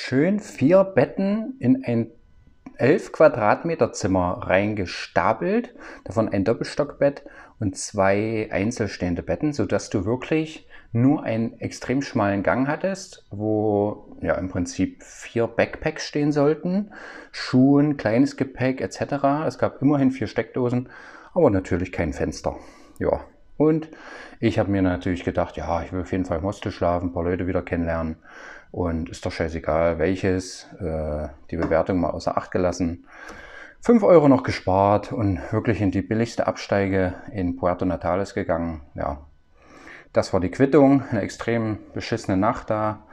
schön vier Betten in ein 11 Quadratmeter Zimmer reingestapelt, davon ein Doppelstockbett und zwei einzelstehende Betten, sodass du wirklich nur einen extrem schmalen Gang hattest, wo ja im Prinzip vier Backpacks stehen sollten, Schuhen, kleines Gepäck etc. Es gab immerhin vier Steckdosen, aber natürlich kein Fenster. Ja, und ich habe mir natürlich gedacht, ja, ich will auf jeden Fall im Hostel schlafen, ein paar Leute wieder kennenlernen. Und ist doch scheißegal, welches. Äh, die Bewertung mal außer Acht gelassen. 5 Euro noch gespart und wirklich in die billigste Absteige in Puerto Natales gegangen. Ja, das war die Quittung. Eine extrem beschissene Nacht da,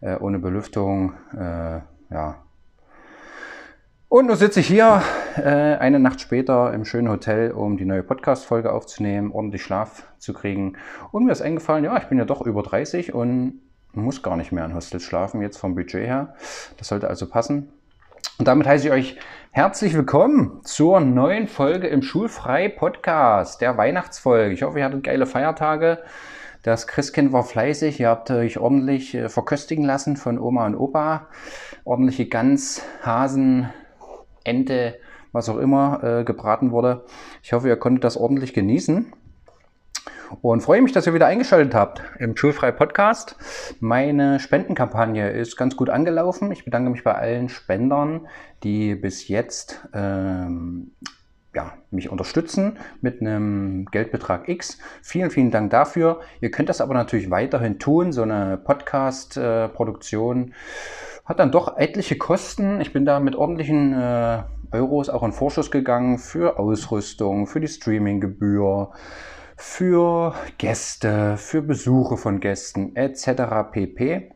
äh, ohne Belüftung. Äh, ja, und nun sitze ich hier äh, eine Nacht später im schönen Hotel, um die neue Podcast-Folge aufzunehmen, ordentlich Schlaf zu kriegen. Und mir ist eingefallen, ja, ich bin ja doch über 30 und muss gar nicht mehr in Hostels schlafen, jetzt vom Budget her. Das sollte also passen. Und damit heiße ich euch herzlich willkommen zur neuen Folge im Schulfrei-Podcast, der Weihnachtsfolge. Ich hoffe, ihr hattet geile Feiertage. Das Christkind war fleißig. Ihr habt euch ordentlich äh, verköstigen lassen von Oma und Opa. Ordentliche Gans, Hasen, Ente, was auch immer äh, gebraten wurde. Ich hoffe, ihr konntet das ordentlich genießen. Und freue mich, dass ihr wieder eingeschaltet habt im Schulfrei Podcast. Meine Spendenkampagne ist ganz gut angelaufen. Ich bedanke mich bei allen Spendern, die bis jetzt ähm, ja, mich unterstützen mit einem Geldbetrag X. Vielen, vielen Dank dafür. Ihr könnt das aber natürlich weiterhin tun. So eine Podcast-Produktion hat dann doch etliche Kosten. Ich bin da mit ordentlichen äh, Euros auch in Vorschuss gegangen für Ausrüstung, für die Streaminggebühr, für Gäste, für Besuche von Gästen etc. pp.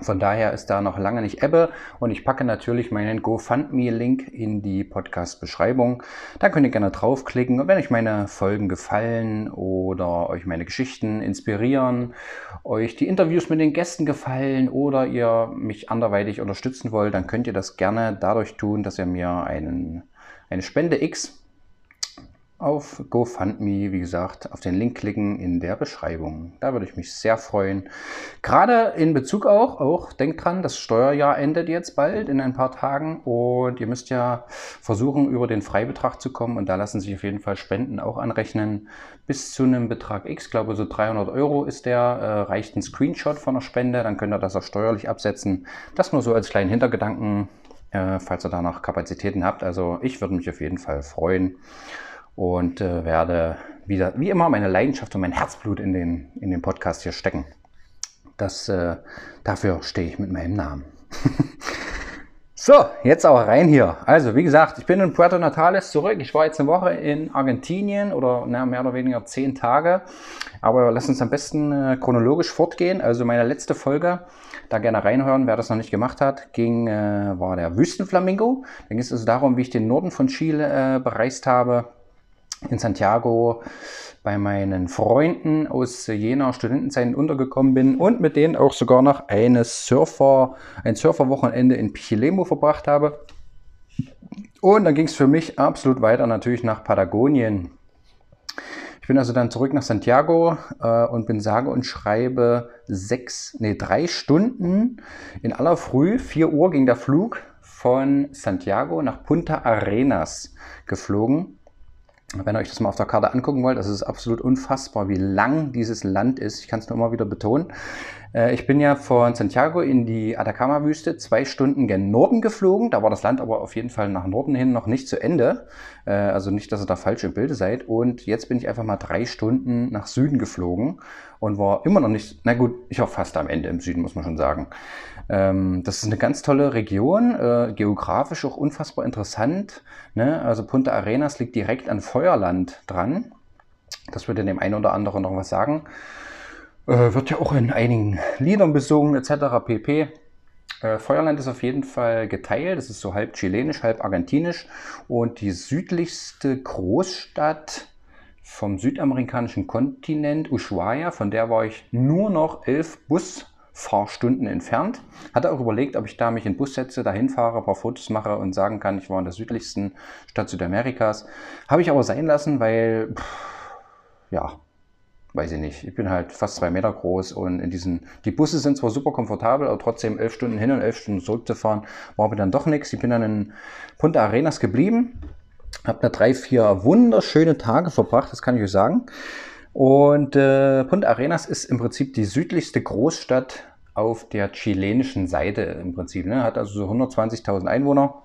Von daher ist da noch lange nicht Ebbe und ich packe natürlich meinen GoFundMe-Link in die Podcast-Beschreibung. Da könnt ihr gerne draufklicken und wenn euch meine Folgen gefallen oder euch meine Geschichten inspirieren, euch die Interviews mit den Gästen gefallen oder ihr mich anderweitig unterstützen wollt, dann könnt ihr das gerne dadurch tun, dass ihr mir einen, eine Spende X auf GoFundMe, wie gesagt, auf den Link klicken in der Beschreibung. Da würde ich mich sehr freuen. Gerade in Bezug auch, auch denkt dran, das Steuerjahr endet jetzt bald in ein paar Tagen und ihr müsst ja versuchen, über den Freibetrag zu kommen und da lassen sich auf jeden Fall Spenden auch anrechnen. Bis zu einem Betrag X, glaube so 300 Euro ist der, äh, reicht ein Screenshot von der Spende, dann könnt ihr das auch steuerlich absetzen. Das nur so als kleinen Hintergedanken, äh, falls ihr da noch Kapazitäten habt. Also ich würde mich auf jeden Fall freuen und äh, werde wieder, wie immer, meine Leidenschaft und mein Herzblut in den, in den Podcast hier stecken. Das, äh, dafür stehe ich mit meinem Namen. so, jetzt aber rein hier. Also, wie gesagt, ich bin in Puerto Natales zurück. Ich war jetzt eine Woche in Argentinien oder na, mehr oder weniger zehn Tage. Aber lass uns am besten äh, chronologisch fortgehen. Also, meine letzte Folge, da gerne reinhören, wer das noch nicht gemacht hat, ging, äh, war der Wüstenflamingo. Da ging es also darum, wie ich den Norden von Chile äh, bereist habe in Santiago bei meinen Freunden aus jener Studentenzeiten untergekommen bin und mit denen auch sogar noch eine Surfer, ein Surferwochenende in Pichilemu verbracht habe. Und dann ging es für mich absolut weiter natürlich nach Patagonien. Ich bin also dann zurück nach Santiago äh, und bin sage und schreibe sechs, nee, drei Stunden in aller Früh, vier Uhr ging der Flug von Santiago nach Punta Arenas geflogen. Wenn ihr euch das mal auf der Karte angucken wollt, das ist absolut unfassbar, wie lang dieses Land ist. Ich kann es nur immer wieder betonen. Äh, ich bin ja von Santiago in die Atacama-Wüste zwei Stunden gen Norden geflogen. Da war das Land aber auf jeden Fall nach Norden hin noch nicht zu Ende. Äh, also nicht, dass ihr da falsch im Bilde seid. Und jetzt bin ich einfach mal drei Stunden nach Süden geflogen und war immer noch nicht, na gut, ich war fast am Ende im Süden, muss man schon sagen. Ähm, das ist eine ganz tolle Region, äh, geografisch auch unfassbar interessant. Ne? Also Punta Arenas liegt direkt an Feuerland dran. Das würde dem einen oder anderen noch was sagen. Äh, wird ja auch in einigen Liedern besungen etc. pp. Äh, Feuerland ist auf jeden Fall geteilt. Es ist so halb chilenisch, halb argentinisch. Und die südlichste Großstadt vom südamerikanischen Kontinent, Ushuaia, von der war ich nur noch elf Busfahrstunden entfernt. Hatte auch überlegt, ob ich da mich in Bus setze, dahin fahre, ein paar Fotos mache und sagen kann, ich war in der südlichsten Stadt Südamerikas. Habe ich aber sein lassen, weil, pff, ja, weiß ich nicht, ich bin halt fast zwei Meter groß und in diesen, die Busse sind zwar super komfortabel, aber trotzdem elf Stunden hin und elf Stunden zurückzufahren, war mir dann doch nichts. Ich bin dann in Punta Arenas geblieben, habe da drei, vier wunderschöne Tage verbracht, das kann ich euch sagen. Und äh, Punta Arenas ist im Prinzip die südlichste Großstadt auf der chilenischen Seite im Prinzip. Ne? Hat also so 120.000 Einwohner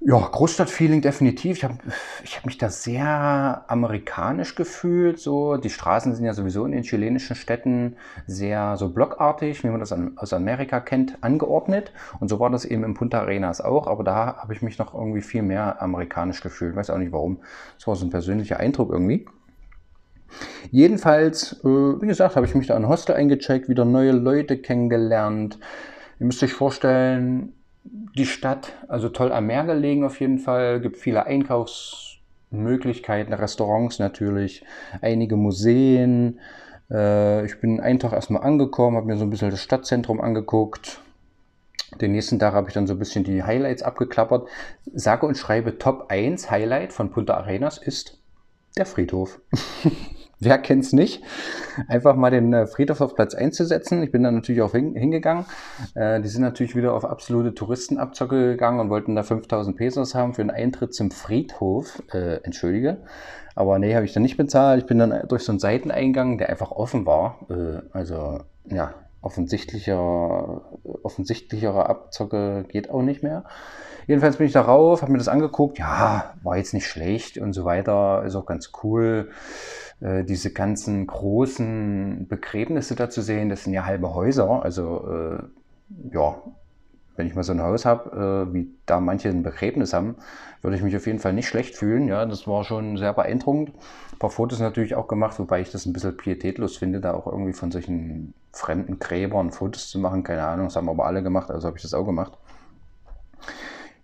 ja, Großstadtfeeling definitiv. Ich habe ich hab mich da sehr amerikanisch gefühlt. So. Die Straßen sind ja sowieso in den chilenischen Städten sehr so blockartig, wie man das aus Amerika kennt, angeordnet. Und so war das eben in Punta Arenas auch. Aber da habe ich mich noch irgendwie viel mehr amerikanisch gefühlt. Weiß auch nicht warum. Das war so ein persönlicher Eindruck irgendwie. Jedenfalls, äh, wie gesagt, habe ich mich da ein Hostel eingecheckt, wieder neue Leute kennengelernt. Ihr müsst euch vorstellen, die Stadt, also toll am Meer gelegen auf jeden Fall, gibt viele Einkaufsmöglichkeiten, Restaurants natürlich, einige Museen. Äh, ich bin einen Tag erstmal angekommen, habe mir so ein bisschen das Stadtzentrum angeguckt. Den nächsten Tag habe ich dann so ein bisschen die Highlights abgeklappert. Sage und schreibe Top 1 Highlight von Punta Arenas ist der Friedhof. Wer kennt's nicht? Einfach mal den äh, Friedhof auf Platz 1 zu setzen. Ich bin dann natürlich auch hingegangen. Äh, die sind natürlich wieder auf absolute Touristenabzocke gegangen und wollten da 5000 Pesos haben für einen Eintritt zum Friedhof. Äh, entschuldige. Aber nee, habe ich dann nicht bezahlt. Ich bin dann durch so einen Seiteneingang, der einfach offen war. Äh, also, ja, offensichtlicher, offensichtlichere Abzocke geht auch nicht mehr. Jedenfalls bin ich da rauf, habe mir das angeguckt. Ja, war jetzt nicht schlecht und so weiter. Ist auch ganz cool. Äh, diese ganzen großen Begräbnisse da zu sehen, das sind ja halbe Häuser. Also äh, ja, wenn ich mal so ein Haus habe, äh, wie da manche ein Begräbnis haben, würde ich mich auf jeden Fall nicht schlecht fühlen. Ja, das war schon sehr beeindruckend. Ein paar Fotos natürlich auch gemacht, wobei ich das ein bisschen pietätlos finde, da auch irgendwie von solchen fremden Gräbern Fotos zu machen. Keine Ahnung, das haben aber alle gemacht, also habe ich das auch gemacht.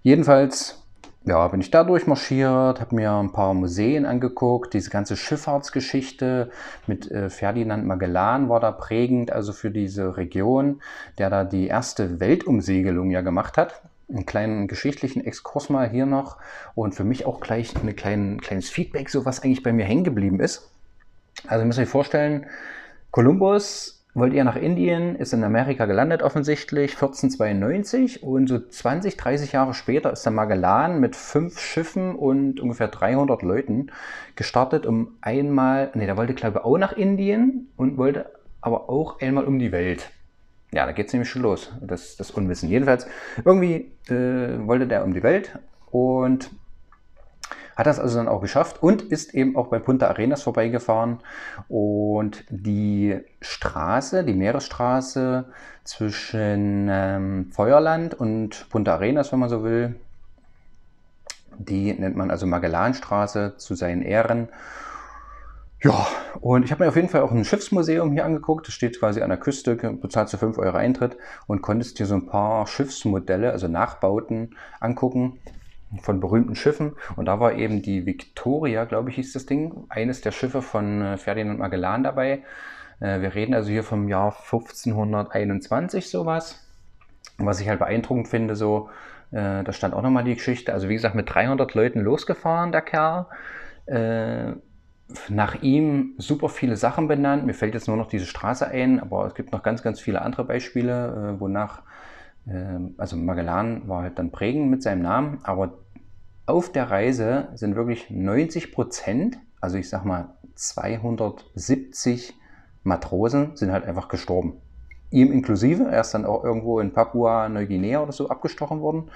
Jedenfalls ja, bin ich da durchmarschiert, habe mir ein paar Museen angeguckt, diese ganze Schifffahrtsgeschichte mit äh, Ferdinand Magellan war da prägend, also für diese Region, der da die erste Weltumsegelung ja gemacht hat. Einen kleinen geschichtlichen Exkurs mal hier noch und für mich auch gleich ein klein, kleines Feedback, so was eigentlich bei mir hängen geblieben ist. Also ihr müsst euch vorstellen, Kolumbus wollt ihr nach Indien, ist in Amerika gelandet offensichtlich, 1492 und so 20, 30 Jahre später ist der Magellan mit fünf Schiffen und ungefähr 300 Leuten gestartet, um einmal, nee, der wollte glaube ich auch nach Indien und wollte aber auch einmal um die Welt. Ja, da geht es nämlich schon los, das, das Unwissen. Jedenfalls, irgendwie äh, wollte der um die Welt und hat das also dann auch geschafft und ist eben auch bei Punta Arenas vorbeigefahren. Und die Straße, die Meeresstraße zwischen ähm, Feuerland und Punta Arenas, wenn man so will, die nennt man also Magellanstraße zu seinen Ehren. Ja, und ich habe mir auf jeden Fall auch ein Schiffsmuseum hier angeguckt. Das steht quasi an der Küste, bezahlst du 5 Euro Eintritt und konntest dir so ein paar Schiffsmodelle, also Nachbauten angucken von berühmten Schiffen. Und da war eben die Victoria, glaube ich, hieß das Ding, eines der Schiffe von äh, Ferdinand Magellan dabei. Äh, wir reden also hier vom Jahr 1521 sowas. Was ich halt beeindruckend finde, so, äh, da stand auch nochmal die Geschichte. Also wie gesagt, mit 300 Leuten losgefahren, der Kerl. nach ihm super viele Sachen benannt. Mir fällt jetzt nur noch diese Straße ein, aber es gibt noch ganz, ganz viele andere Beispiele, wonach also Magellan war halt dann prägend mit seinem Namen, aber auf der Reise sind wirklich 90 Prozent, also ich sag mal 270 Matrosen sind halt einfach gestorben. Ihm inklusive, er ist dann auch irgendwo in Papua-Neuguinea oder so abgestochen worden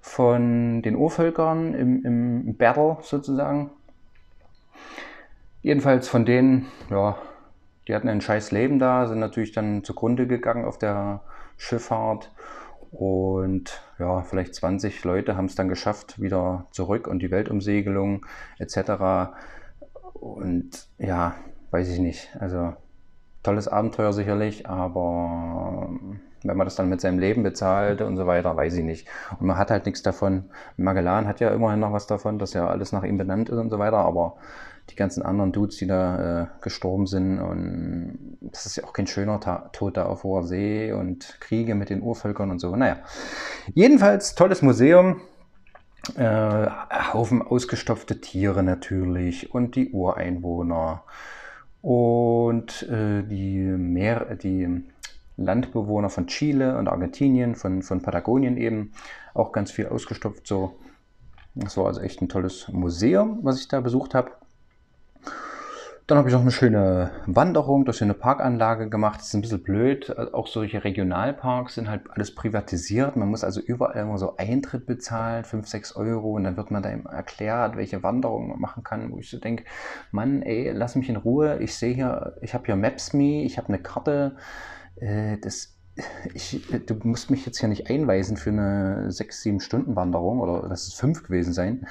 von den Urvölkern im, im Battle sozusagen. Jedenfalls von denen, ja, die hatten ein scheiß Leben da, sind natürlich dann zugrunde gegangen auf der Schifffahrt und ja, vielleicht 20 Leute haben es dann geschafft, wieder zurück und die Weltumsegelung etc. Und ja, weiß ich nicht. Also tolles Abenteuer sicherlich, aber wenn man das dann mit seinem Leben bezahlt und so weiter, weiß ich nicht. Und man hat halt nichts davon. Magellan hat ja immerhin noch was davon, dass ja alles nach ihm benannt ist und so weiter, aber die ganzen anderen Dudes, die da äh, gestorben sind. Und das ist ja auch kein schöner Ta Tod da auf hoher See und Kriege mit den Urvölkern und so. Naja, jedenfalls tolles Museum. Äh, Haufen ausgestopfte Tiere natürlich und die Ureinwohner und äh, die, Meer, die Landbewohner von Chile und Argentinien, von, von Patagonien eben, auch ganz viel ausgestopft so. Das war also echt ein tolles Museum, was ich da besucht habe. Dann habe ich noch eine schöne Wanderung durch eine Parkanlage gemacht. Das ist ein bisschen blöd. Auch solche Regionalparks sind halt alles privatisiert. Man muss also überall immer so Eintritt bezahlen, 5, 6 Euro. Und dann wird man da eben erklärt, welche Wanderung man machen kann. Wo ich so denke, Mann, ey, lass mich in Ruhe. Ich sehe hier, ich habe hier Maps.me, ich habe eine Karte. Äh, das, ich, du musst mich jetzt hier nicht einweisen für eine 6, 7 Stunden Wanderung. Oder lass es 5 gewesen sein.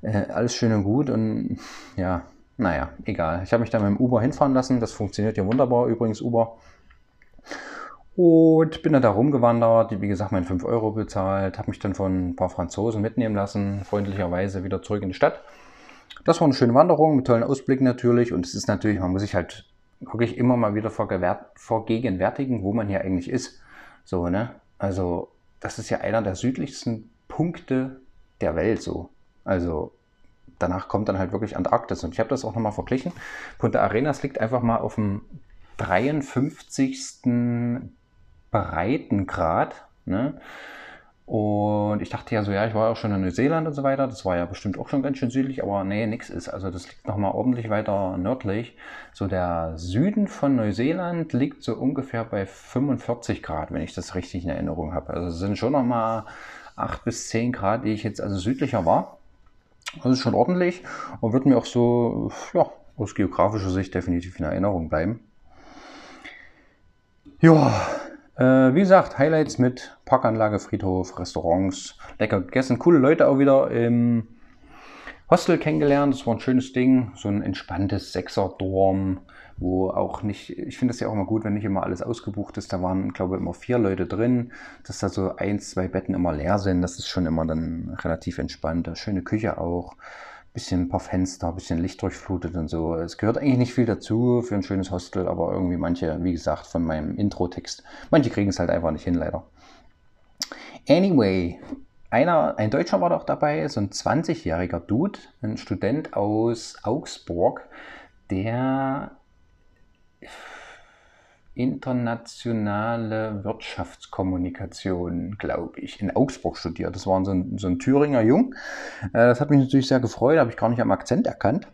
Äh, alles schön und gut. Und ja, naja, egal. Ich habe mich da mit dem Uber hinfahren lassen. Das funktioniert ja wunderbar, übrigens Uber. Und bin dann da rumgewandert, wie gesagt, meine 5 Euro bezahlt, habe mich dann von ein paar Franzosen mitnehmen lassen, freundlicherweise wieder zurück in die Stadt. Das war eine schöne Wanderung mit tollen Ausblicken natürlich. Und es ist natürlich, man muss sich halt wirklich immer mal wieder vergegenwärtigen, wo man hier eigentlich ist. So, ne? Also, das ist ja einer der südlichsten Punkte der Welt so. Also, danach kommt dann halt wirklich Antarktis. Und ich habe das auch nochmal verglichen. Punta Arenas liegt einfach mal auf dem 53. Breitengrad. Ne? Und ich dachte ja so, ja, ich war auch schon in Neuseeland und so weiter. Das war ja bestimmt auch schon ganz schön südlich, aber nee, nix ist. Also das liegt nochmal ordentlich weiter nördlich. So der Süden von Neuseeland liegt so ungefähr bei 45 Grad, wenn ich das richtig in Erinnerung habe. Also es sind schon nochmal 8 bis 10 Grad, die ich jetzt also südlicher war. Das ist schon ordentlich und wird mir auch so ja, aus geografischer Sicht definitiv in Erinnerung bleiben. Ja, äh, wie gesagt, Highlights mit Parkanlage, Friedhof, Restaurants, lecker gegessen, coole Leute auch wieder im Hostel kennengelernt. Das war ein schönes Ding, so ein entspanntes Sechser-Dorm wo auch nicht, ich finde es ja auch immer gut, wenn nicht immer alles ausgebucht ist. Da waren, glaube ich, immer vier Leute drin, dass da so ein, zwei Betten immer leer sind. Das ist schon immer dann relativ entspannt. Schöne Küche auch, bisschen ein paar Fenster, bisschen Licht durchflutet und so. Es gehört eigentlich nicht viel dazu für ein schönes Hostel, aber irgendwie manche, wie gesagt, von meinem Intro-Text, manche kriegen es halt einfach nicht hin, leider. Anyway, einer, ein Deutscher war doch dabei, so ein 20-jähriger Dude, ein Student aus Augsburg, der internationale Wirtschaftskommunikation, glaube ich, in Augsburg studiert. Das war so ein, so ein Thüringer Jung. Äh, das hat mich natürlich sehr gefreut, habe ich gar nicht am Akzent erkannt.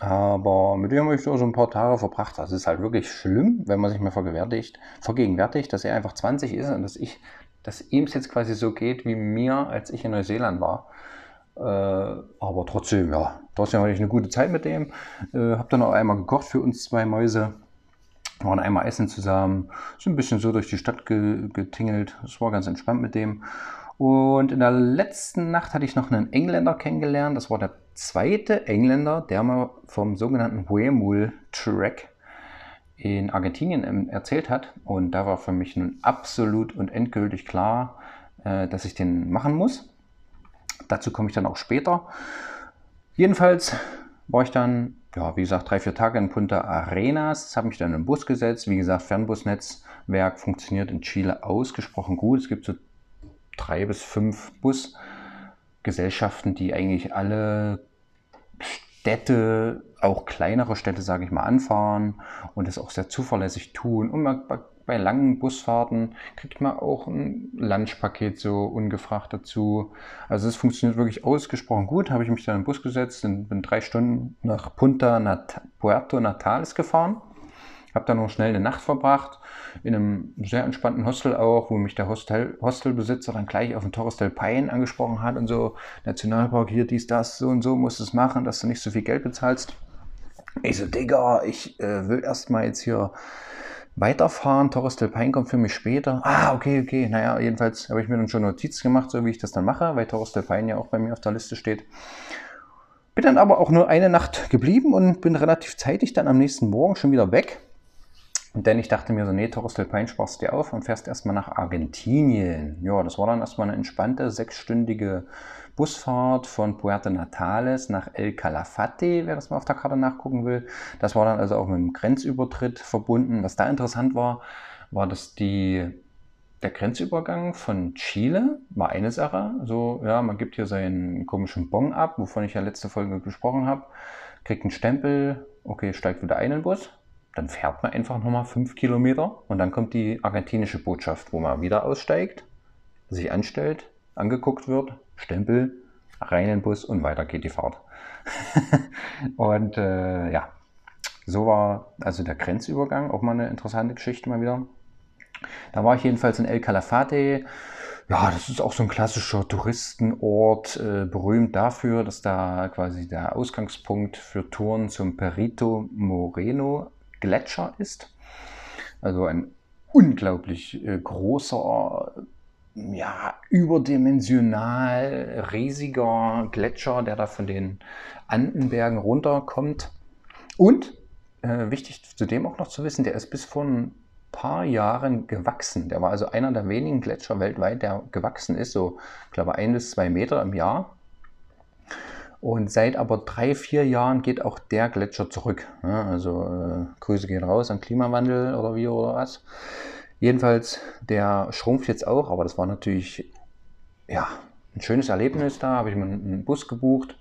Aber mit dem habe ich so ein paar Tage verbracht. Das ist halt wirklich schlimm, wenn man sich mal vergegenwärtigt, dass er einfach 20 ist und dass ich, dass ihm es jetzt quasi so geht wie mir, als ich in Neuseeland war. Äh, aber trotzdem, ja, trotzdem hatte ich eine gute Zeit mit dem. Äh, habe dann auch einmal gekocht für uns zwei Mäuse. Waren einmal essen zusammen, sind ein bisschen so durch die Stadt getingelt. Das war ganz entspannt mit dem. Und in der letzten Nacht hatte ich noch einen Engländer kennengelernt. Das war der zweite Engländer, der mir vom sogenannten Huemul Track in Argentinien erzählt hat. Und da war für mich nun absolut und endgültig klar, äh, dass ich den machen muss. Dazu komme ich dann auch später. Jedenfalls war ich dann ja, wie gesagt, drei, vier Tage in Punta Arenas, habe mich dann in Bus gesetzt. Wie gesagt, Fernbusnetzwerk funktioniert in Chile ausgesprochen gut. Es gibt so drei bis fünf Busgesellschaften, die eigentlich alle Städte, auch kleinere Städte, sage ich mal, anfahren und es auch sehr zuverlässig tun. Und man bei langen Busfahrten kriegt man auch ein Lunchpaket so ungefragt dazu. Also es funktioniert wirklich ausgesprochen gut. Habe ich mich dann den Bus gesetzt und bin drei Stunden nach Punta Nat Puerto Natales gefahren. Habe dann noch schnell eine Nacht verbracht, in einem sehr entspannten Hostel auch, wo mich der Hostel, Hostelbesitzer dann gleich auf den Torres del Paine angesprochen hat und so, Nationalpark hier, dies, das, so und so musst es machen, dass du nicht so viel Geld bezahlst. Ich so, Digga, ich äh, will erstmal jetzt hier weiterfahren. Torres del Paine kommt für mich später. Ah, okay, okay. Naja, jedenfalls habe ich mir dann schon Notiz gemacht, so wie ich das dann mache, weil Torres del Paine ja auch bei mir auf der Liste steht. Bin dann aber auch nur eine Nacht geblieben und bin relativ zeitig dann am nächsten Morgen schon wieder weg. Denn ich dachte mir so, nee, Torres del Paine sparst dir auf und fährst erstmal nach Argentinien. Ja, das war dann erstmal eine entspannte sechsstündige Busfahrt von Puerto Natales nach El Calafate, wer das mal auf der Karte nachgucken will. Das war dann also auch mit einem Grenzübertritt verbunden. Was da interessant war, war, dass die der Grenzübergang von Chile war eine Sache. So, ja, man gibt hier seinen komischen Bon ab, wovon ich ja letzte Folge gesprochen habe, kriegt einen Stempel, okay, steigt wieder ein in den Bus. Dann fährt man einfach nochmal fünf Kilometer und dann kommt die argentinische Botschaft, wo man wieder aussteigt, sich anstellt, angeguckt wird, Stempel, rein in den Bus und weiter geht die Fahrt. und äh, ja, so war also der Grenzübergang, auch mal eine interessante Geschichte mal wieder. Da war ich jedenfalls in El Calafate. Ja, das ist auch so ein klassischer Touristenort, äh, berühmt dafür, dass da quasi der Ausgangspunkt für Touren zum Perito Moreno Gletscher ist. Also ein unglaublich äh, großer, ja, überdimensional riesiger Gletscher, der da von den Andenbergen runterkommt. Und äh, wichtig zudem auch noch zu wissen, der ist bis vor ein paar Jahren gewachsen. Der war also einer der wenigen Gletscher weltweit, der gewachsen ist, so, ich glaube, ein bis zwei Meter im Jahr. Und seit aber drei, vier Jahren geht auch der Gletscher zurück. Ja, also äh, Grüße gehen raus an Klimawandel oder wie oder was. Jedenfalls, der schrumpft jetzt auch, aber das war natürlich ja, ein schönes Erlebnis da. Habe ich mir einen Bus gebucht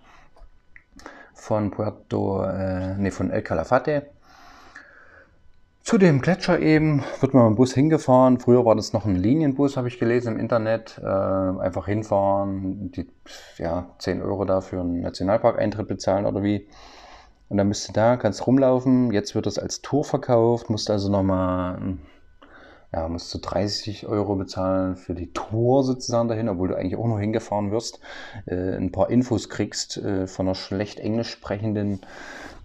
von Puerto, äh, nee, von El Calafate zu dem Gletscher eben wird man mit dem Bus hingefahren. Früher war das noch ein Linienbus, habe ich gelesen im Internet. Äh, einfach hinfahren, die ja, 10 Euro da für einen Nationalpark-Eintritt bezahlen oder wie. Und dann bist du da, kannst rumlaufen. Jetzt wird das als Tour verkauft, musst also nochmal, ja, musst du 30 Euro bezahlen für die Tour sozusagen dahin, obwohl du eigentlich auch nur hingefahren wirst. Äh, ein paar Infos kriegst äh, von einer schlecht englisch sprechenden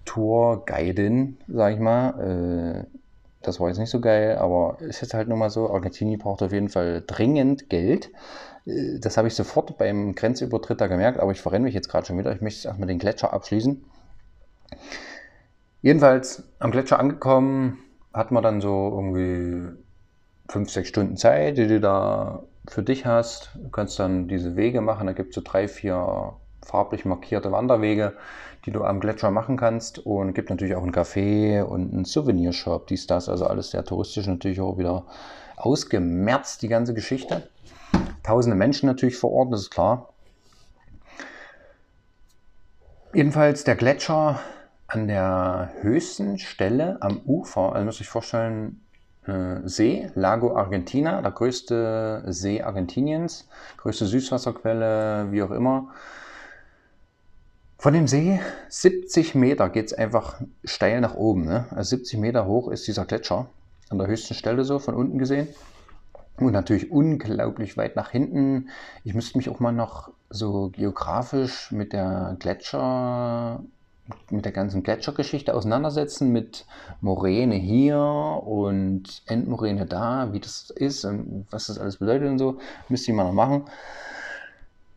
Tour-Guidin, sag ich mal. Das war jetzt nicht so geil, aber ist jetzt halt nun mal so. Argentinien braucht auf jeden Fall dringend Geld. Äh, das habe ich sofort beim Grenzübertritt da gemerkt, aber ich verrenne mich jetzt gerade schon wieder. Ich möchte erstmal den Gletscher abschließen. Jedenfalls am Gletscher angekommen, hat man dann so irgendwie fünf, sechs Stunden Zeit, die du da für dich hast. Du kannst dann diese Wege machen. Da gibt es so drei, vier farblich markierte Wanderwege, die du am Gletscher machen kannst. Und gibt natürlich auch ein Café und einen Souvenirshop, dies, das. Also alles sehr touristisch natürlich auch wieder ausgemerzt, die ganze Geschichte. Tausende Menschen natürlich vor Ort, das ist klar. Jedenfalls der Gletscher an der höchsten Stelle am Ufer, also muss ich vorstellen, äh, See, Lago Argentina, der größte See Argentiniens, größte Süßwasserquelle, wie auch immer. Von dem See 70 Meter geht es einfach steil nach oben. Ne? Also 70 Meter hoch ist dieser Gletscher. An der höchsten Stelle so, von unten gesehen. Und natürlich unglaublich weit nach hinten. Ich müsste mich auch mal noch so geografisch mit der Gletscher, mit der ganzen Gletschergeschichte auseinandersetzen, mit Moräne hier und Endmoräne da, wie das ist und was das alles bedeutet und so. Müsste ich mal noch machen.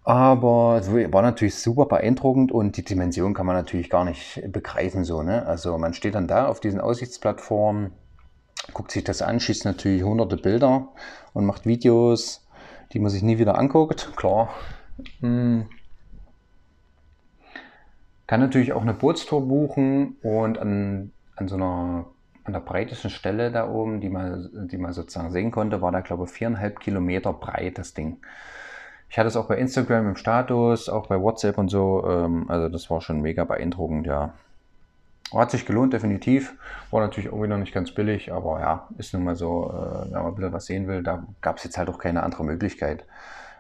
Aber es war natürlich super beeindruckend und die Dimension kann man natürlich gar nicht begreifen so. Ne? Also man steht dann da auf diesen Aussichtsplattformen, guckt sich das an, schießt natürlich hunderte Bilder und macht Videos, die man sich nie wieder anguckt. Klar. Hm. Kann natürlich auch eine Bootstour buchen und an, an so einer an der breitesten Stelle da oben, die man, die man sozusagen sehen konnte, war da glaube ich viereinhalb Kilometer breit das Ding. Ich hatte es auch bei Instagram im Status, auch bei WhatsApp und so. Ähm, also das war schon mega beeindruckend, ja. Hat sich gelohnt, definitiv. War natürlich irgendwie noch nicht ganz billig, aber ja, ist nun mal so, äh, wenn man ein bisschen was sehen will, da gab es jetzt halt auch keine andere Möglichkeit.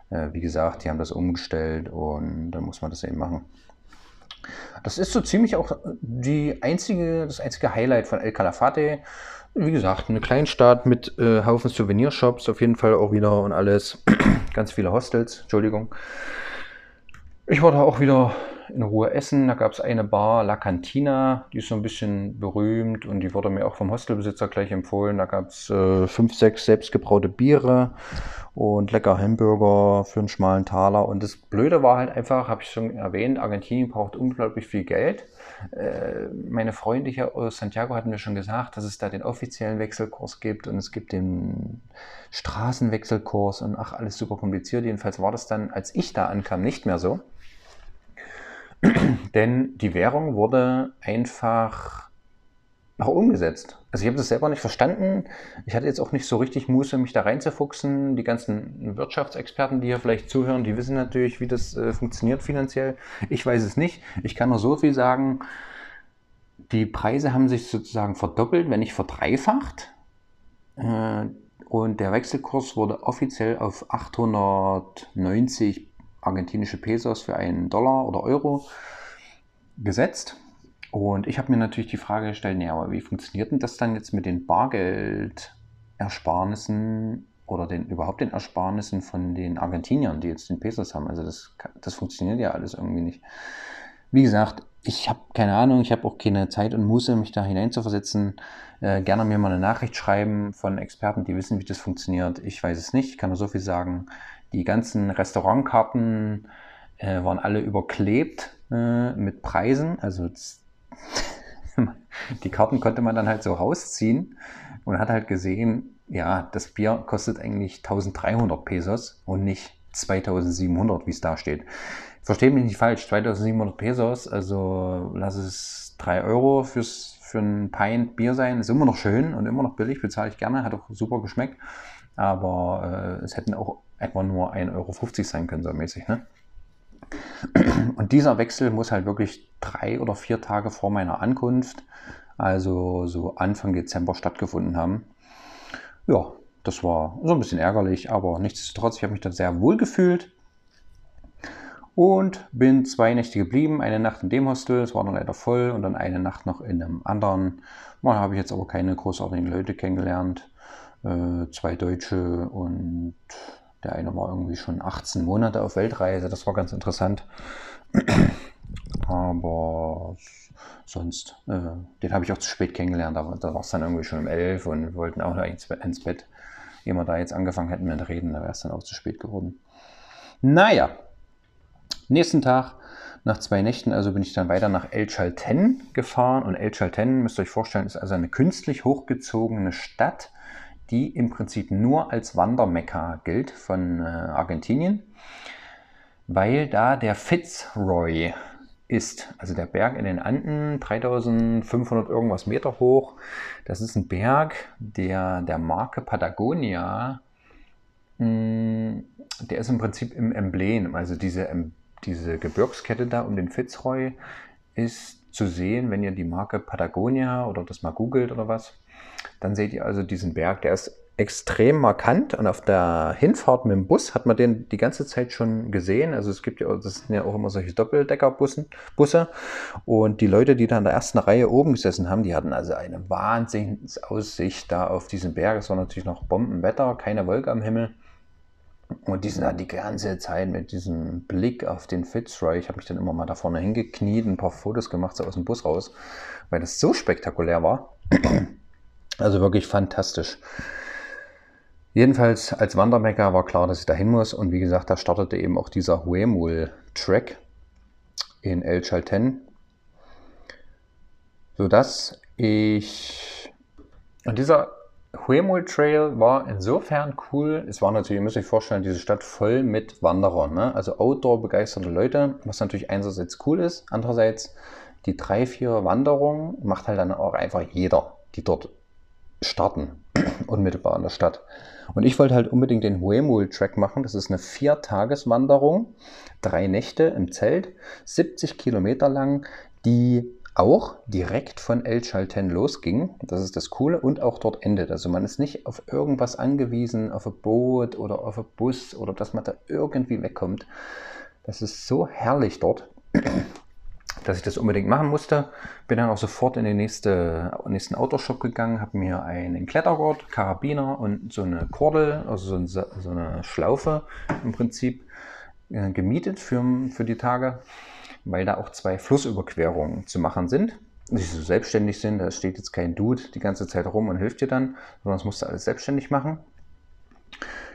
Äh, wie gesagt, die haben das umgestellt und dann muss man das eben machen. Das ist so ziemlich auch die einzige, das einzige Highlight von El Calafate. Wie gesagt, eine Kleinstadt mit äh, Haufen Souvenirshops auf jeden Fall auch wieder und alles. Ganz viele Hostels, Entschuldigung. Ich war da auch wieder in Ruhe essen. Da gab es eine Bar, La Cantina, die ist so ein bisschen berühmt und die wurde mir auch vom Hostelbesitzer gleich empfohlen. Da gab es äh, fünf, sechs selbstgebraute Biere und lecker Hamburger für einen schmalen Taler. Und das Blöde war halt einfach, habe ich schon erwähnt, Argentinien braucht unglaublich viel Geld. Äh, meine Freunde hier aus Santiago hatten mir schon gesagt, dass es da den offiziellen Wechselkurs gibt und es gibt den Straßenwechselkurs und ach, alles super kompliziert. Jedenfalls war das dann, als ich da ankam, nicht mehr so. Denn die Währung wurde einfach auch umgesetzt. Also ich habe das selber nicht verstanden. Ich hatte jetzt auch nicht so richtig Muße, mich da reinzufuchsen. Die ganzen Wirtschaftsexperten, die hier vielleicht zuhören, die wissen natürlich, wie das äh, funktioniert finanziell. Ich weiß es nicht. Ich kann nur so viel sagen. Die Preise haben sich sozusagen verdoppelt, wenn nicht verdreifacht. Äh, und der Wechselkurs wurde offiziell auf 890 argentinische Pesos für einen Dollar oder Euro gesetzt. Und ich habe mir natürlich die Frage gestellt, naja, aber wie funktioniert denn das dann jetzt mit den Bargeldersparnissen oder den, überhaupt den Ersparnissen von den Argentiniern, die jetzt den Pesos haben? Also das, das funktioniert ja alles irgendwie nicht. Wie gesagt, ich habe keine Ahnung, ich habe auch keine Zeit und Muße, mich da hineinzuversetzen. Äh, gerne mir mal eine Nachricht schreiben von Experten, die wissen, wie das funktioniert. Ich weiß es nicht, ich kann nur so viel sagen. Die ganzen Restaurantkarten äh, waren alle überklebt äh, mit Preisen. Also die Karten konnte man dann halt so rausziehen und hat halt gesehen, ja, das Bier kostet eigentlich 1300 Pesos und nicht 2700, wie es da steht. Versteht mich nicht falsch, 2700 Pesos, also lass es 3 Euro fürs, für ein Pint Bier sein, ist immer noch schön und immer noch billig, bezahle ich gerne, hat auch super geschmeckt, aber äh, es hätten auch etwa nur 1,50 Euro sein können, so mäßig, ne? Und dieser Wechsel muss halt wirklich drei oder vier Tage vor meiner Ankunft, also so Anfang Dezember stattgefunden haben. Ja, das war so ein bisschen ärgerlich, aber nichtsdestotrotz, ich habe mich da sehr wohl gefühlt und bin zwei Nächte geblieben. Eine Nacht in dem Hostel, es war dann leider voll, und dann eine Nacht noch in einem anderen. Da habe ich jetzt aber keine großartigen Leute kennengelernt. Äh, zwei Deutsche und der eine war irgendwie schon 18 Monate auf Weltreise, das war ganz interessant. Aber sonst, äh, den habe ich auch zu spät kennengelernt, aber da war es dann irgendwie schon um 11 und wollten auch noch ins Bett. Ehe wir da jetzt angefangen hätten mit Reden, da wäre es dann auch zu spät geworden. Naja, nächsten Tag, nach zwei Nächten, also bin ich dann weiter nach El Chalten gefahren und El Chalten, müsst ihr euch vorstellen, ist also eine künstlich hochgezogene Stadt die im Prinzip nur als Wandermekka gilt von äh, Argentinien, weil da der Fitzroy ist, also der Berg in den Anden, 3500 irgendwas Meter hoch. Das ist ein Berg, der der Marke Patagonia, mh, hm, der ist im Prinzip im Emblem, also diese, diese Gebirgskette da um den Fitzroy ist zu sehen, wenn ihr die Marke Patagonia oder das mal googelt oder was. Dann seht ihr also diesen Berg, der ist extrem markant und auf der Hinfahrt mit dem Bus hat man den die ganze Zeit schon gesehen. Also es gibt ja, das sind ja auch immer solche Doppeldeckerbusse Busse und die Leute, die da in der ersten Reihe oben gesessen haben, die hatten also eine Wahnsinnsaussicht da auf diesen Berg. Es war natürlich noch Bombenwetter, keine Wolke am Himmel. Und die sind dann die ganze Zeit mit diesem Blick auf den Fitzroy. Ich habe mich dann immer mal da vorne hingekniet, ein paar Fotos gemacht, so aus dem Bus raus, weil das so spektakulär war. Also wirklich fantastisch. Jedenfalls als Wandermecker war klar, dass ich da hin muss. Und wie gesagt, da startete eben auch dieser Huemul-Track in El Chalten, sodass ich. Und dieser Huemul Trail war insofern cool. Es war natürlich, ihr müsst euch vorstellen, diese Stadt voll mit Wanderern. Ne? Also Outdoor-begeisterte Leute, was natürlich einerseits cool ist. Andererseits die drei, vier Wanderungen macht halt dann auch einfach jeder, die dort starten, unmittelbar in der Stadt. Und ich wollte halt unbedingt den Huemul-Track machen. Das ist eine Viertageswanderung, drei Nächte im Zelt, 70 Kilometer lang, die auch direkt von El Chalten losging. Das ist das Coole und auch dort endet. Also man ist nicht auf irgendwas angewiesen, auf ein Boot oder auf ein Bus oder dass man da irgendwie wegkommt. Das ist so herrlich dort dass ich das unbedingt machen musste. Bin dann auch sofort in den nächste, nächsten Autoshop gegangen, habe mir einen Klettergurt, Karabiner und so eine Kordel, also so, eine Schlaufe im Prinzip äh, gemietet für, für die Tage, weil da auch zwei Flussüberquerungen zu machen sind. Die so selbstständig sind, da steht jetzt kein Dude die ganze Zeit rum und hilft dir dann, sondern das musst du alles selbstständig machen.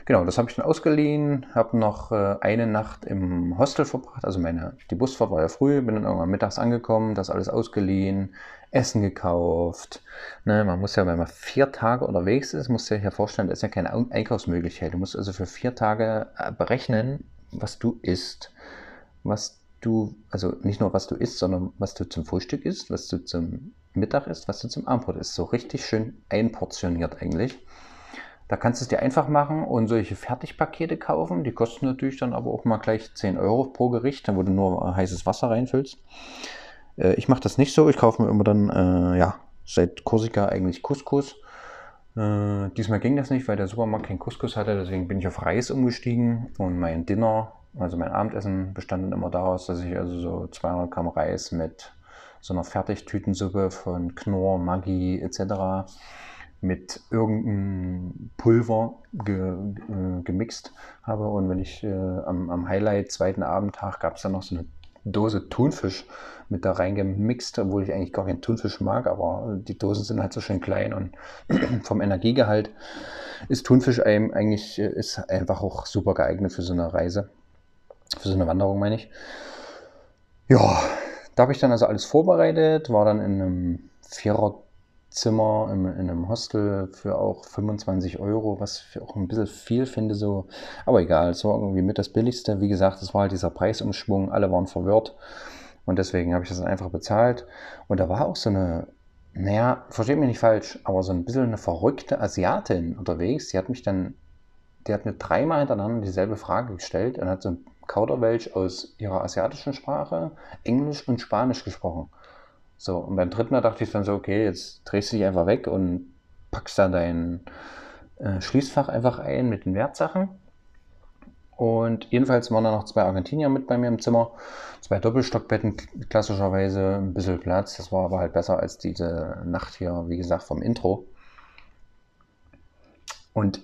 Genau, das habe ich dann ausgeliehen, habe noch äh, eine Nacht im Hostel verbracht. Also meine, die Busfahrt war ja früh, bin dann irgendwann mittags angekommen, das alles ausgeliehen, Essen gekauft. Ne, man muss ja, wenn man vier Tage unterwegs ist, muss ja hier vorstellen, da ist ja keine Einkaufsmöglichkeit. Du musst also für vier Tage äh, berechnen, was du isst, was du, also nicht nur was du isst, sondern was du zum Frühstück isst, was du zum Mittag isst, was du zum Abendbrot isst. So richtig schön einportioniert eigentlich. Da kannst du es dir einfach machen und solche Fertigpakete kaufen. Die kosten natürlich dann aber auch mal gleich 10 Euro pro Gericht, wo du nur heißes Wasser reinfüllst. Äh, ich mache das nicht so. Ich kaufe mir immer dann, äh, ja, seit Korsika eigentlich Couscous. Äh, diesmal ging das nicht, weil der Supermarkt kein Couscous hatte. Deswegen bin ich auf Reis umgestiegen. Und mein Dinner, also mein Abendessen, bestand dann immer daraus, dass ich also so 200 Gramm Reis mit so einer Fertigtütensuppe von Knorr, Maggi etc mit irgendeinem Pulver ge, äh, gemixt habe. Und wenn ich äh, am, am Highlight zweiten Abendtag gab es dann noch so eine Dose Thunfisch mit da reingemixt, obwohl ich eigentlich gar keinen Thunfisch mag, aber die Dosen sind halt so schön klein und vom Energiegehalt ist Thunfisch eigentlich äh, ist einfach auch super geeignet für so eine Reise, für so eine Wanderung meine ich. Ja, da habe ich dann also alles vorbereitet, war dann in einem Vierer Zimmer in, in, einem Hostel für auch 25 Euro, was ich auch ein bisschen viel finde, so. Aber egal, es war irgendwie mit das Billigste. Wie gesagt, es war halt dieser Preisumschwung, alle waren verwirrt. Und deswegen habe ich das einfach bezahlt. Und da war auch so eine, naja, versteht mich nicht falsch, aber so ein bisschen eine verrückte Asiatin unterwegs. Die hat mich dann, die hat mir dreimal hintereinander dieselbe Frage gestellt und hat so ein Kauderwelsch aus ihrer asiatischen Sprache, Englisch und Spanisch gesprochen. So, und beim dritten Mal dachte ich dann so, okay, jetzt drehst du dich einfach weg und packst da dein äh, Schließfach einfach ein mit den Wertsachen. Und jedenfalls waren da noch zwei Argentinier mit bei mir im Zimmer. Zwei Doppelstockbetten, klassischerweise ein bisschen Platz. Das war aber halt besser als diese Nacht hier, wie gesagt, vom Intro. Und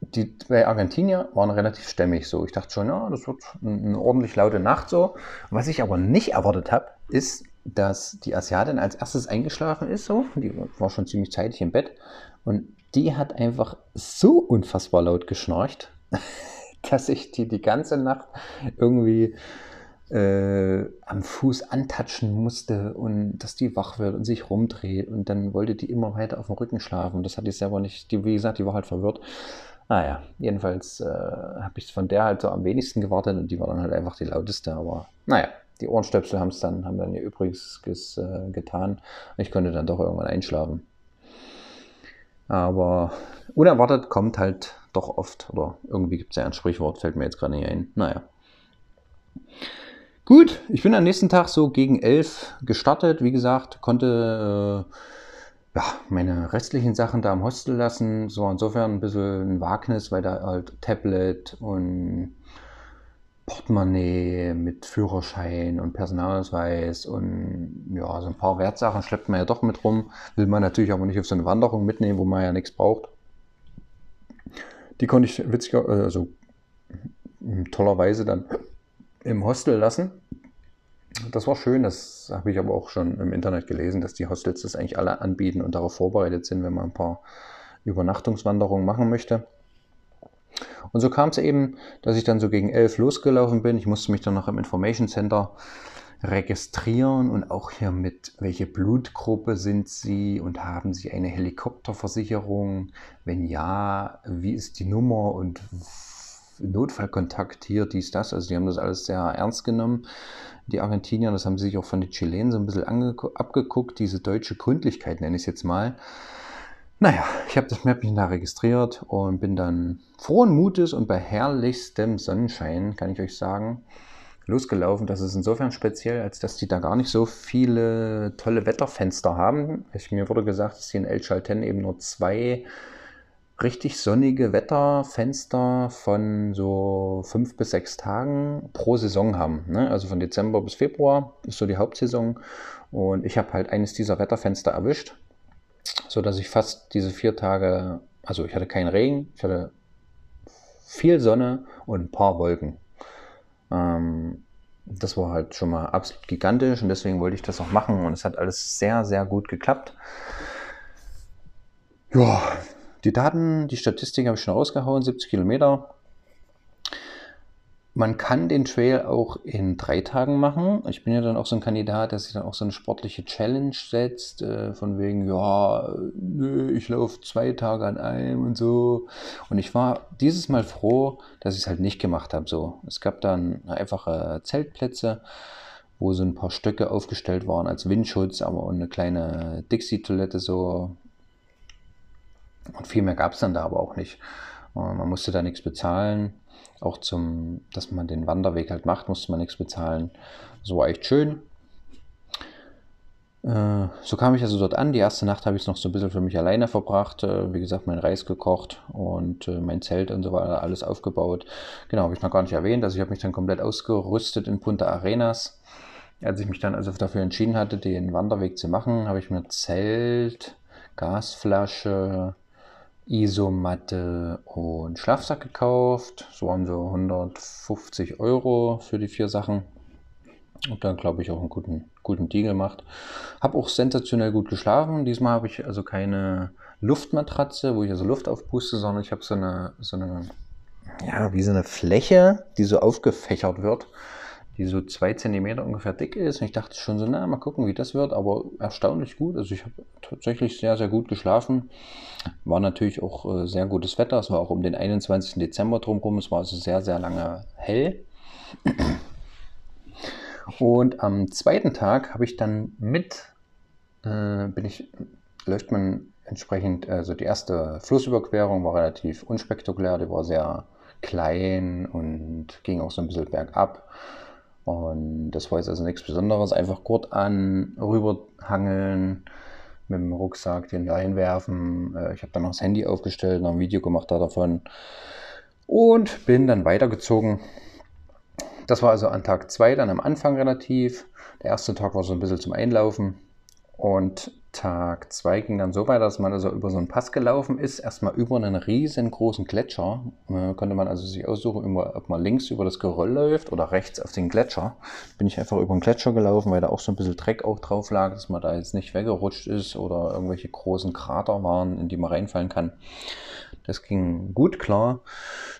die zwei Argentinier waren relativ stämmig so. Ich dachte schon, ja, das wird eine ordentlich laute Nacht so. Was ich aber nicht erwartet habe, ist, dass die Asiatin als erstes eingeschlafen ist, so. Die war schon ziemlich zeitig im Bett. Und die hat einfach so unfassbar laut geschnarcht, dass ich die die ganze Nacht irgendwie äh, am Fuß antatschen musste und dass die wach wird und sich rumdreht. Und dann wollte die immer weiter auf dem Rücken schlafen. Das hatte ich selber nicht. Die, wie gesagt, die war halt verwirrt. Naja, jedenfalls äh, habe ich von der halt so am wenigsten gewartet und die war dann halt einfach die lauteste. Aber naja, die Ohrenstöpsel haben es dann, haben dann ihr Übriges äh, getan. Ich konnte dann doch irgendwann einschlafen. Aber unerwartet kommt halt doch oft, oder irgendwie gibt es ja ein Sprichwort, fällt mir jetzt gerade nicht ein. Naja. Gut, ich bin am nächsten Tag so gegen elf gestartet. Wie gesagt, konnte äh, ja, meine restlichen Sachen da im Hostel lassen. So insofern ein bisschen ein Wagnis, weil da halt Tablet und Portemonnaie mit Führerschein und Personalausweis und ja, so ein paar Wertsachen schleppt man ja doch mit rum. Will man natürlich aber nicht auf so eine Wanderung mitnehmen, wo man ja nichts braucht. Die konnte ich witziger, also tollerweise dann im Hostel lassen. Das war schön, das habe ich aber auch schon im Internet gelesen, dass die Hostels das eigentlich alle anbieten und darauf vorbereitet sind, wenn man ein paar Übernachtungswanderungen machen möchte. Und so kam es eben, dass ich dann so gegen elf losgelaufen bin. Ich musste mich dann noch im Information Center registrieren und auch hier mit, welche Blutgruppe sind Sie und haben Sie eine Helikopterversicherung? Wenn ja, wie ist die Nummer und Notfallkontakt hier, dies, das. Also die haben das alles sehr ernst genommen, die Argentinier. Das haben sie sich auch von den Chilenen so ein bisschen abgeguckt, diese deutsche Gründlichkeit nenne ich es jetzt mal. Naja, ich habe das Map da registriert und bin dann frohen Mutes und bei herrlichstem Sonnenschein, kann ich euch sagen, losgelaufen. Das ist insofern speziell, als dass die da gar nicht so viele tolle Wetterfenster haben. Ich, mir wurde gesagt, dass die in El Chalten eben nur zwei richtig sonnige Wetterfenster von so fünf bis sechs Tagen pro Saison haben. Ne? Also von Dezember bis Februar ist so die Hauptsaison. Und ich habe halt eines dieser Wetterfenster erwischt so dass ich fast diese vier Tage, also ich hatte keinen Regen, ich hatte viel Sonne und ein paar Wolken. Ähm, das war halt schon mal absolut gigantisch und deswegen wollte ich das auch machen und es hat alles sehr, sehr gut geklappt. Ja, die Daten, die Statistik habe ich schon rausgehauen, 70 Kilometer. Man kann den Trail auch in drei Tagen machen. Ich bin ja dann auch so ein Kandidat, der sich dann auch so eine sportliche Challenge setzt, äh, von wegen, ja, nö, ich laufe zwei Tage an einem und so. Und ich war dieses Mal froh, dass ich es halt nicht gemacht habe. So, es gab dann einfache Zeltplätze wo so ein paar Stöcke aufgestellt waren als Windschutz, aber und eine kleine Dixie-Toilette so. Und viel mehr gab es dann da aber auch nicht. Man musste da nichts bezahlen. Auch zum, dass man den Wanderweg halt macht, musste man nichts bezahlen. So war echt schön. Äh, so kam ich also dort an. Die erste Nacht habe ich es noch so ein bisschen für mich alleine verbracht. Äh, wie gesagt, mein Reis gekocht und äh, mein Zelt und so weiter, alles aufgebaut. Genau, habe ich noch gar nicht erwähnt. Also ich habe mich dann komplett ausgerüstet in Punta Arenas. Als ich mich dann also dafür entschieden hatte, den Wanderweg zu machen, habe ich mir Zelt, Gasflasche, Isomatte und Schlafsack gekauft. So waren so 150 Euro für die vier Sachen. Und dann glaube ich auch einen guten, guten Deal gemacht. Habe auch sensationell gut geschlafen. Diesmal habe ich also keine Luftmatratze, wo ich also Luft aufpuste, sondern ich habe so eine, so eine, ja, wie so eine Fläche, die so aufgefächert wird, die so zwei Zentimeter ungefähr dick ist. Und ich dachte schon so, na, mal gucken, wie das wird, aber erstaunlich gut. Also ich habe tatsächlich sehr, sehr gut geschlafen. War natürlich auch äh, sehr gutes Wetter. Es war auch um den 21. Dezember drumherum. Es war also sehr, sehr lange hell. Und am zweiten Tag habe ich dann mit, äh, bin ich, läuft man entsprechend, also die erste Flussüberquerung war relativ unspektakulär, die war sehr klein und ging auch so ein bisschen bergab. Und das war jetzt also nichts Besonderes, einfach Gurt an, rüberhangeln, mit dem Rucksack den reinwerfen. Äh, ich habe dann noch das Handy aufgestellt, noch ein Video gemacht davon und bin dann weitergezogen das war also an Tag 2 dann am Anfang relativ. Der erste Tag war so ein bisschen zum Einlaufen. Und Tag 2 ging dann so weiter, dass man also über so einen Pass gelaufen ist, erstmal über einen riesengroßen Gletscher. Da konnte man also sich aussuchen, ob man links über das Geröll läuft oder rechts auf den Gletscher. Bin ich einfach über den Gletscher gelaufen, weil da auch so ein bisschen Dreck auch drauf lag, dass man da jetzt nicht weggerutscht ist oder irgendwelche großen Krater waren, in die man reinfallen kann. Das ging gut klar.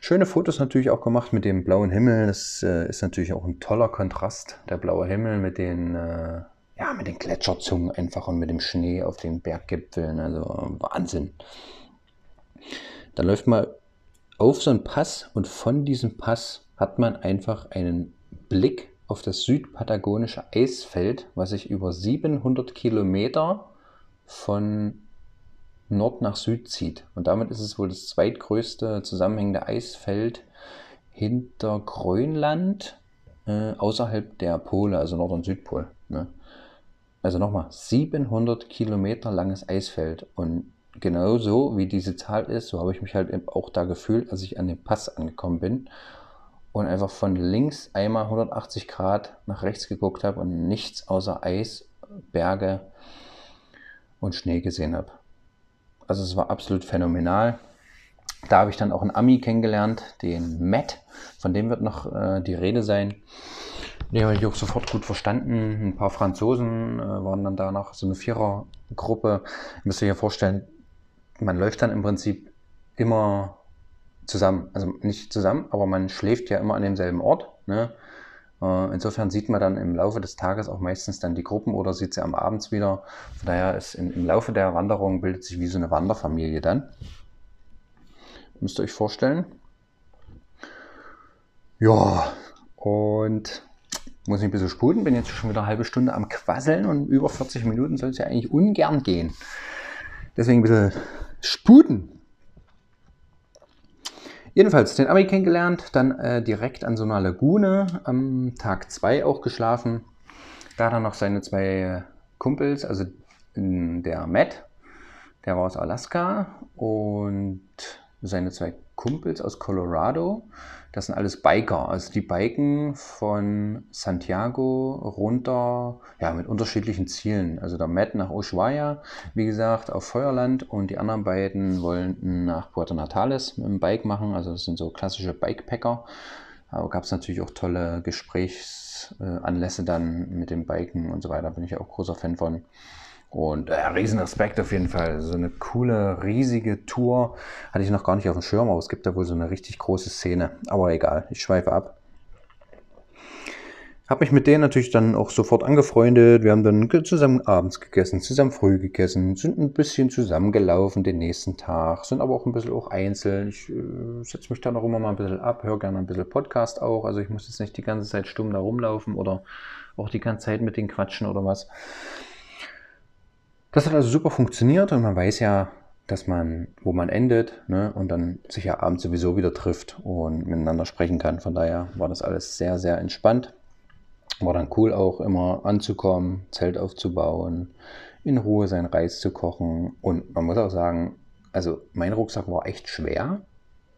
Schöne Fotos natürlich auch gemacht mit dem blauen Himmel. Das äh, ist natürlich auch ein toller Kontrast. Der blaue Himmel mit den, äh, ja, mit den Gletscherzungen einfach und mit dem Schnee auf den Berggipfeln. Also Wahnsinn. Da läuft man auf so einen Pass und von diesem Pass hat man einfach einen Blick auf das südpatagonische Eisfeld, was sich über 700 Kilometer von Nord nach Süd zieht. Und damit ist es wohl das zweitgrößte zusammenhängende Eisfeld hinter Grönland äh, außerhalb der Pole, also Nord- und Südpol. Ne? Also nochmal, 700 Kilometer langes Eisfeld. Und genau so wie diese Zahl ist, so habe ich mich halt auch da gefühlt, als ich an den Pass angekommen bin und einfach von links einmal 180 Grad nach rechts geguckt habe und nichts außer Eis, Berge und Schnee gesehen habe. Also es war absolut phänomenal. Da habe ich dann auch einen Ami kennengelernt, den Matt. Von dem wird noch äh, die Rede sein. Den habe ich auch sofort gut verstanden. Ein paar Franzosen äh, waren dann da noch so eine Vierergruppe. Ihr müsst euch ja vorstellen, man läuft dann im Prinzip immer zusammen. Also nicht zusammen, aber man schläft ja immer an demselben Ort. Ne? Äh, insofern sieht man dann im Laufe des Tages auch meistens dann die Gruppen oder sieht sie am Abend wieder. Von daher ist in, im Laufe der Wanderung bildet sich wie so eine Wanderfamilie dann. Müsst ihr euch vorstellen. Ja, und muss ich ein bisschen sputen, bin jetzt schon wieder eine halbe Stunde am Quasseln und über 40 Minuten soll es ja eigentlich ungern gehen. Deswegen ein bisschen sputen. Jedenfalls den Ami kennengelernt, dann äh, direkt an so einer Lagune am Tag 2 auch geschlafen. Da dann noch seine zwei Kumpels, also der Matt, der war aus Alaska und seine zwei Kumpels aus Colorado. Das sind alles Biker. Also die biken von Santiago runter, ja, mit unterschiedlichen Zielen. Also der Matt nach Ushuaia, wie gesagt, auf Feuerland und die anderen beiden wollen nach Puerto Natales mit dem Bike machen. Also das sind so klassische Bikepacker. Aber gab es natürlich auch tolle Gesprächsanlässe dann mit dem Biken und so weiter. Bin ich auch großer Fan von. Und äh, riesen Respekt auf jeden Fall. So eine coole, riesige Tour hatte ich noch gar nicht auf dem Schirm, aber es gibt da wohl so eine richtig große Szene. Aber egal, ich schweife ab. habe mich mit denen natürlich dann auch sofort angefreundet. Wir haben dann zusammen abends gegessen, zusammen früh gegessen, sind ein bisschen zusammengelaufen den nächsten Tag, sind aber auch ein bisschen auch einzeln. Ich äh, setze mich dann auch immer mal ein bisschen ab, höre gerne ein bisschen Podcast auch. Also ich muss jetzt nicht die ganze Zeit stumm da rumlaufen oder auch die ganze Zeit mit denen quatschen oder was. Das hat also super funktioniert und man weiß ja, dass man, wo man endet, ne, und dann sich ja abends sowieso wieder trifft und miteinander sprechen kann. Von daher war das alles sehr, sehr entspannt. War dann cool auch immer anzukommen, Zelt aufzubauen, in Ruhe seinen Reis zu kochen. Und man muss auch sagen, also mein Rucksack war echt schwer.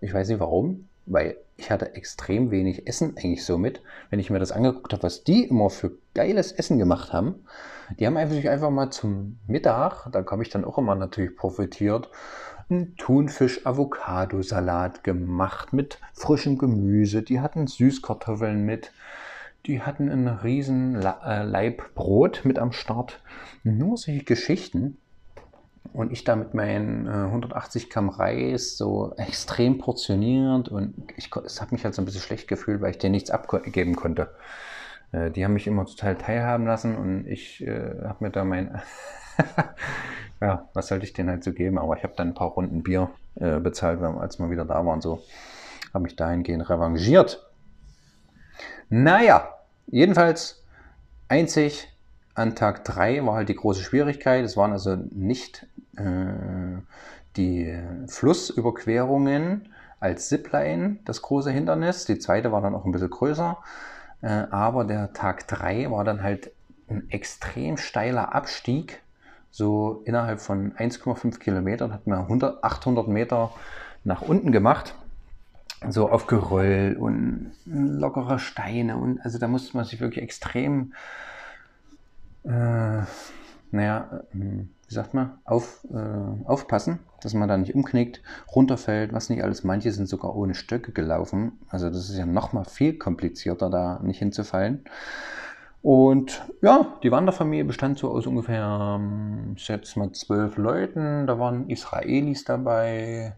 Ich weiß nicht warum, weil ich hatte extrem wenig Essen eigentlich so mit. Wenn ich mir das angeguckt habe, was die immer für geiles Essen gemacht haben, die haben einfach, einfach mal zum Mittag, da habe ich dann auch immer natürlich profitiert, einen Thunfisch-Avocado-Salat gemacht mit frischem Gemüse. Die hatten Süßkartoffeln mit. Die hatten einen riesen äh, Leib Brot mit am Start. Nur solche Geschichten. Und ich da mit meinen 180 Gramm Reis so extrem portioniert und ich, es hat mich halt so ein bisschen schlecht gefühlt, weil ich dir nichts abgeben konnte. Äh, die haben mich immer total teilhaben lassen und ich äh, habe mir da mein, ja, was sollte ich denen halt so geben? Aber ich habe dann ein paar Runden Bier äh, bezahlt, als wir wieder da waren. So habe mich dahingehend revanchiert. Naja, jedenfalls einzig an Tag 3 war halt die große Schwierigkeit. Es waren also nicht äh, die Flussüberquerungen als Zipline das große Hindernis. Die zweite war dann auch ein bisschen größer. Äh, aber der Tag 3 war dann halt ein extrem steiler Abstieg. So innerhalb von 1,5 Kilometern hat man 100, 800 Meter nach unten gemacht. So auf Geröll und lockere Steine. Und also da musste man sich wirklich extrem, äh, naja, äh, wie sagt man, auf, äh, aufpassen, dass man da nicht umknickt, runterfällt, was nicht alles. Manche sind sogar ohne Stöcke gelaufen. Also das ist ja noch mal viel komplizierter, da nicht hinzufallen. Und ja, die Wanderfamilie bestand so aus ungefähr, ich schätze mal, zwölf Leuten. Da waren Israelis dabei,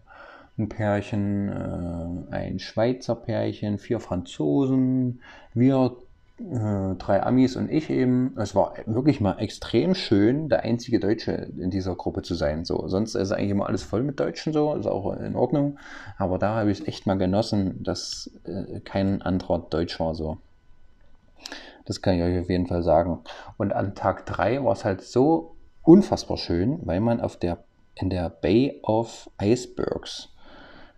ein Pärchen, äh, ein Schweizer Pärchen, vier Franzosen, wir äh, drei Amis und ich eben. Es war wirklich mal extrem schön, der einzige Deutsche in dieser Gruppe zu sein. So, sonst ist eigentlich immer alles voll mit Deutschen so, ist auch in Ordnung. Aber da habe ich es echt mal genossen, dass äh, kein anderer Deutsch war so. Das kann ich euch auf jeden Fall sagen. Und an Tag 3 war es halt so unfassbar schön, weil man auf der, in der Bay of Icebergs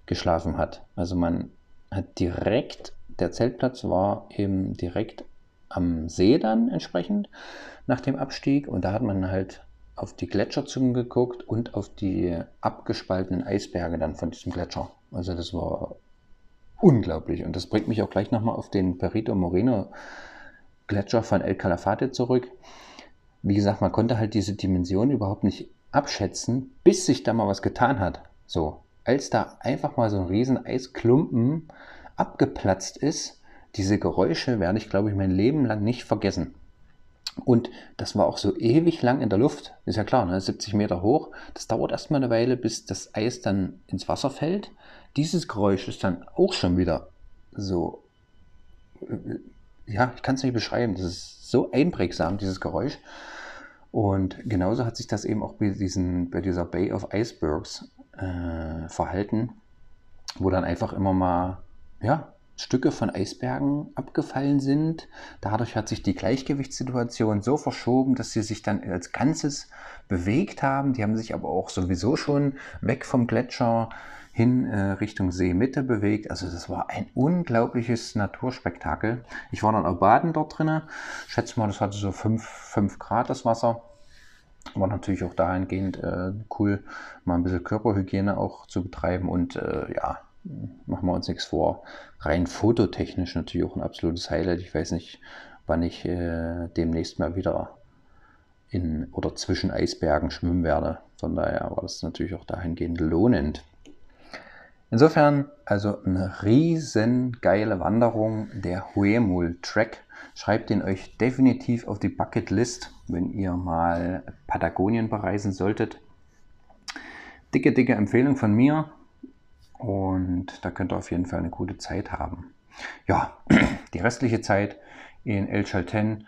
geschlafen hat. Also man hat direkt der Zeltplatz war eben direkt am See dann entsprechend nach dem Abstieg und da hat man halt auf die Gletscherzungen geguckt und auf die abgespaltenen Eisberge dann von diesem Gletscher. Also das war unglaublich und das bringt mich auch gleich nochmal auf den Perito Moreno Gletscher von El Calafate zurück. Wie gesagt, man konnte halt diese Dimension überhaupt nicht abschätzen, bis sich da mal was getan hat. So, als da einfach mal so ein riesen Eisklumpen abgeplatzt ist, diese Geräusche werde ich, glaube ich, mein Leben lang nicht vergessen. Und das war auch so ewig lang in der Luft. Ist ja klar, ne? 70 Meter hoch. Das dauert erstmal eine Weile, bis das Eis dann ins Wasser fällt. Dieses Geräusch ist dann auch schon wieder so. Äh, ja, ich kann es nicht beschreiben. Das ist so einprägsam, dieses Geräusch. Und genauso hat sich das eben auch bei, diesen, bei dieser Bay of Icebergs äh, verhalten, wo dann einfach immer mal ja, Stücke von Eisbergen abgefallen sind. Dadurch hat sich die Gleichgewichtssituation so verschoben, dass sie sich dann als Ganzes bewegt haben. Die haben sich aber auch sowieso schon weg vom Gletscher hin äh, Richtung Seemitte bewegt. Also das war ein unglaubliches Naturspektakel. Ich war dann auch baden dort drinnen. Schätze mal, das hatte so 5, 5 Grad das Wasser. War natürlich auch dahingehend äh, cool, mal ein bisschen Körperhygiene auch zu betreiben und äh, ja, machen wir uns nichts vor. Rein fototechnisch natürlich auch ein absolutes Highlight. Ich weiß nicht, wann ich äh, demnächst mal wieder in oder zwischen Eisbergen schwimmen werde. Von daher war das natürlich auch dahingehend lohnend. Insofern also eine riesen geile Wanderung der Huemul Track. Schreibt den euch definitiv auf die Bucketlist, wenn ihr mal Patagonien bereisen solltet. Dicke, dicke Empfehlung von mir. Und da könnt ihr auf jeden Fall eine gute Zeit haben. Ja, die restliche Zeit in El Chalten.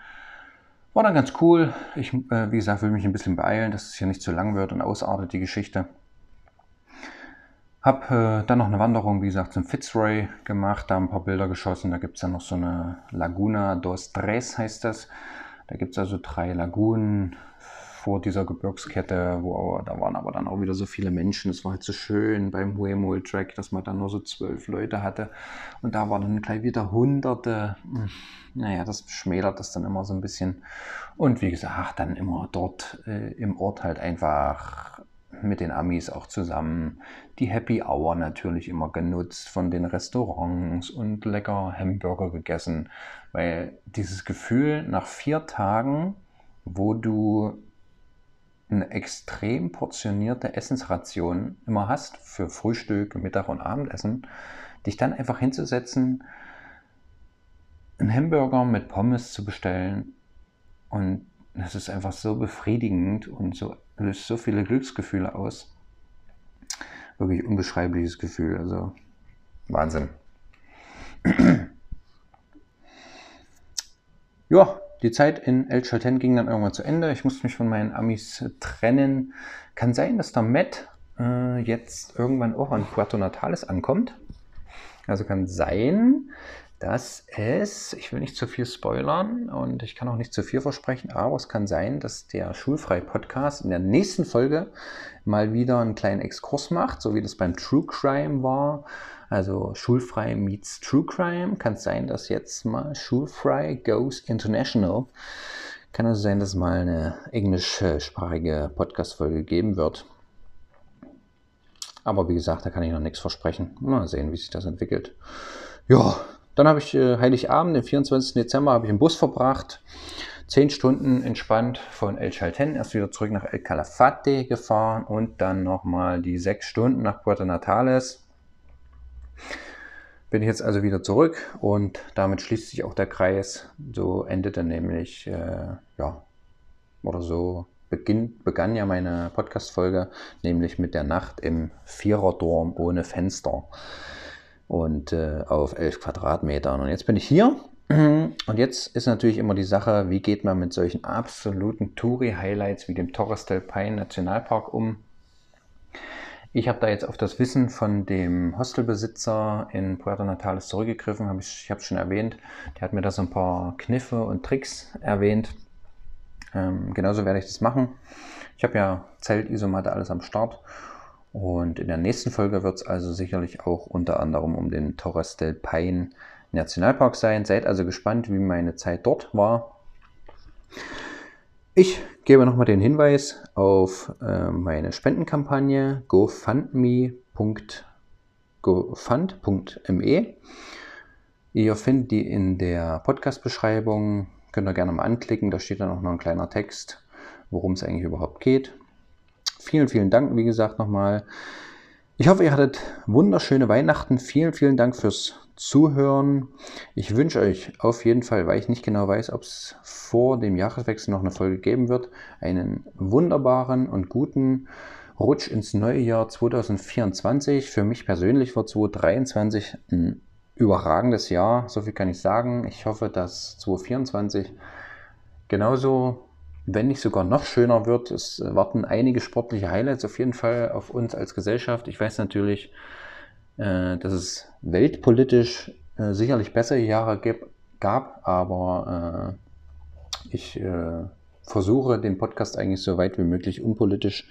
War dann ganz cool. Ich, äh, wie gesagt, will mich ein bisschen beeilen, dass es hier nicht zu lang wird und ausartet die Geschichte. Hab äh, dann noch eine Wanderung, wie gesagt, zum Fitzroy gemacht, da ein paar Bilder geschossen. Da gibt es dann noch so eine Laguna dos Tres, heißt das. Da gibt es also drei Lagunen vor dieser Gebirgskette, wo da waren aber dann auch wieder so viele Menschen. Es war halt so schön beim Huemul Track, dass man dann nur so zwölf Leute hatte. Und da waren dann gleich wieder Hunderte. Hm, naja, das schmälert das dann immer so ein bisschen. Und wie gesagt, dann immer dort äh, im Ort halt einfach mit den Amis auch zusammen die Happy Hour natürlich immer genutzt von den Restaurants und lecker Hamburger gegessen, weil dieses Gefühl nach vier Tagen, wo du eine extrem portionierte Essensration immer hast für Frühstück, Mittag und Abendessen, dich dann einfach hinzusetzen, einen Hamburger mit Pommes zu bestellen und das ist einfach so befriedigend und so löst so viele Glücksgefühle aus. Wirklich unbeschreibliches Gefühl, also Wahnsinn. ja, die Zeit in El Chalten ging dann irgendwann zu Ende. Ich musste mich von meinen Amis trennen. Kann sein, dass der Matt äh, jetzt irgendwann auch an Puerto Natales ankommt. Also kann sein, dass es, ich will nicht zu viel spoilern und ich kann auch nicht zu viel versprechen, aber es kann sein, dass der Schulfrei-Podcast in der nächsten Folge mal wieder einen kleinen Exkurs macht, so wie das beim True Crime war. Also Schulfrei meets True Crime. Kann es sein, dass jetzt mal Schulfrei goes international. Kann also sein, dass mal eine englischsprachige Podcast-Folge geben wird. Aber wie gesagt, da kann ich noch nichts versprechen. Mal sehen, wie sich das entwickelt. Ja, dann habe ich äh, Heiligabend, den 24. Dezember, habe ich im Bus verbracht. Zehn Stunden entspannt von El Chalten, erst wieder zurück nach El Calafate gefahren und dann nochmal die sechs Stunden nach Puerto Natales. Bin ich jetzt also wieder zurück und damit schließt sich auch der Kreis. So endete nämlich, äh, ja, oder so beginn, begann ja meine Podcast-Folge, nämlich mit der Nacht im Viererdorm ohne Fenster und äh, auf 11 Quadratmetern. Und jetzt bin ich hier und jetzt ist natürlich immer die Sache, wie geht man mit solchen absoluten Touri-Highlights wie dem Torres del Paine Nationalpark um? Ich habe da jetzt auf das Wissen von dem Hostelbesitzer in Puerto Natales zurückgegriffen, hab ich, ich habe es schon erwähnt. Der hat mir da so ein paar Kniffe und Tricks erwähnt. Ähm, genauso werde ich das machen. Ich habe ja Zelt, Isomatte, alles am Start und in der nächsten Folge wird es also sicherlich auch unter anderem um den Torres del Paine Nationalpark sein. Seid also gespannt, wie meine Zeit dort war. Ich gebe nochmal den Hinweis auf äh, meine Spendenkampagne gofund.me. Ihr findet die in der Podcast-Beschreibung. Könnt ihr gerne mal anklicken. Da steht dann auch noch ein kleiner Text, worum es eigentlich überhaupt geht. Vielen, vielen Dank, wie gesagt, nochmal. Ich hoffe, ihr hattet wunderschöne Weihnachten. Vielen, vielen Dank fürs Zuhören. Ich wünsche euch auf jeden Fall, weil ich nicht genau weiß, ob es vor dem Jahreswechsel noch eine Folge geben wird, einen wunderbaren und guten Rutsch ins neue Jahr 2024. Für mich persönlich wird 2023 ein überragendes Jahr. So viel kann ich sagen. Ich hoffe, dass 2024 genauso wenn nicht sogar noch schöner wird. Es warten einige sportliche Highlights auf jeden Fall auf uns als Gesellschaft. Ich weiß natürlich, äh, dass es weltpolitisch äh, sicherlich bessere Jahre gab, aber äh, ich versuche den Podcast eigentlich so weit wie möglich unpolitisch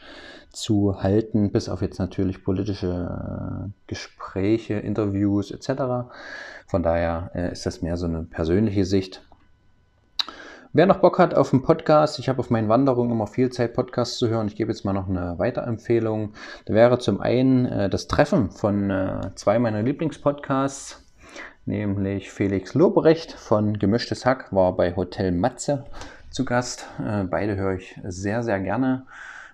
zu halten, bis auf jetzt natürlich politische Gespräche, Interviews etc. Von daher ist das mehr so eine persönliche Sicht. Wer noch Bock hat auf einen Podcast, ich habe auf meinen Wanderungen immer viel Zeit, Podcasts zu hören. Ich gebe jetzt mal noch eine Weiterempfehlung. Da wäre zum einen äh, das Treffen von äh, zwei meiner Lieblingspodcasts, nämlich Felix Lobrecht von Gemischtes Hack war bei Hotel Matze zu Gast. Äh, beide höre ich sehr, sehr gerne.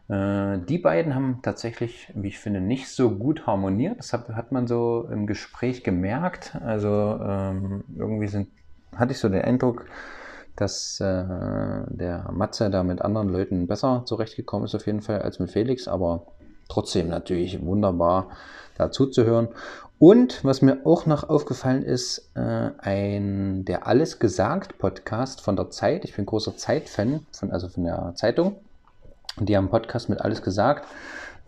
Äh, die beiden haben tatsächlich, wie ich finde, nicht so gut harmoniert. Das hat, hat man so im Gespräch gemerkt. Also ähm, irgendwie sind, hatte ich so den Eindruck, dass äh, der Matze da mit anderen Leuten besser zurechtgekommen ist, auf jeden Fall, als mit Felix, aber trotzdem natürlich wunderbar da zuzuhören. Und was mir auch noch aufgefallen ist, äh, ein der Alles gesagt Podcast von der Zeit. Ich bin großer Zeitfan, von, also von der Zeitung. Und die haben einen Podcast mit Alles gesagt,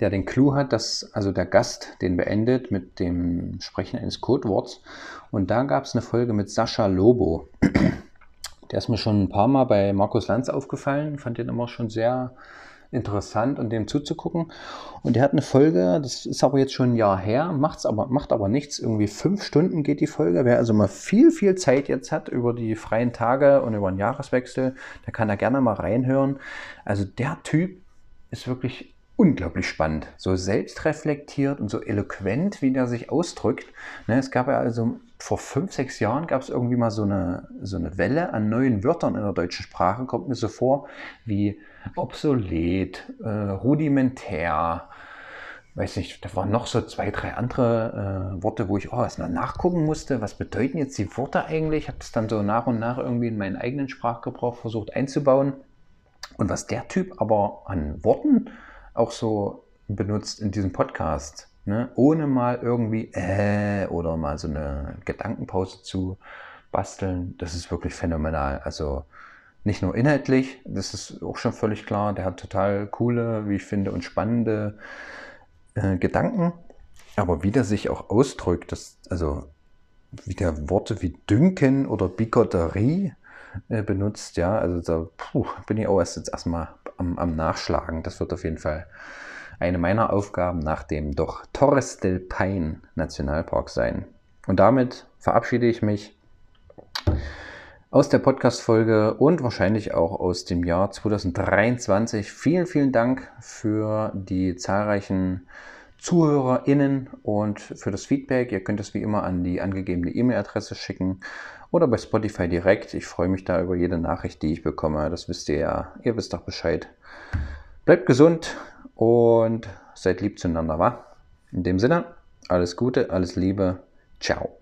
der den Clou hat, dass also der Gast den beendet mit dem Sprechen eines Codeworts. Und da gab es eine Folge mit Sascha Lobo. Der ist mir schon ein paar Mal bei Markus Lanz aufgefallen. Fand den immer schon sehr interessant und dem zuzugucken. Und der hat eine Folge, das ist aber jetzt schon ein Jahr her, macht's aber, macht aber nichts. Irgendwie fünf Stunden geht die Folge. Wer also mal viel, viel Zeit jetzt hat über die freien Tage und über den Jahreswechsel, der kann da gerne mal reinhören. Also der Typ ist wirklich unglaublich spannend. So selbstreflektiert und so eloquent, wie der sich ausdrückt. Ne, es gab ja also vor fünf, sechs Jahren gab es irgendwie mal so eine, so eine Welle an neuen Wörtern in der deutschen Sprache, kommt mir so vor, wie obsolet, äh, rudimentär, weiß nicht, da waren noch so zwei, drei andere äh, Worte, wo ich oh, erst mal nachgucken musste, was bedeuten jetzt die Worte eigentlich. Ich habe das dann so nach und nach irgendwie in meinen eigenen Sprachgebrauch versucht einzubauen. Und was der Typ aber an Worten auch so benutzt in diesem Podcast, ne? ohne mal irgendwie äh oder mal so eine Gedankenpause zu basteln, das ist wirklich phänomenal. Also nicht nur inhaltlich, das ist auch schon völlig klar, der hat total coole, wie ich finde, und spannende äh, Gedanken, aber wie der sich auch ausdrückt, das, also wie der Worte wie Dünken oder Bigotterie äh, benutzt, ja, also da puh, bin ich auch erst jetzt erstmal am, am Nachschlagen. Das wird auf jeden Fall eine meiner Aufgaben nach dem doch Torres del Paine Nationalpark sein. Und damit verabschiede ich mich aus der Podcast-Folge und wahrscheinlich auch aus dem Jahr 2023. Vielen, vielen Dank für die zahlreichen ZuhörerInnen und für das Feedback. Ihr könnt es wie immer an die angegebene E-Mail-Adresse schicken oder bei Spotify direkt. Ich freue mich da über jede Nachricht, die ich bekomme. Das wisst ihr ja. Ihr wisst doch Bescheid. Bleibt gesund und seid lieb zueinander, wa? In dem Sinne, alles Gute, alles Liebe. Ciao.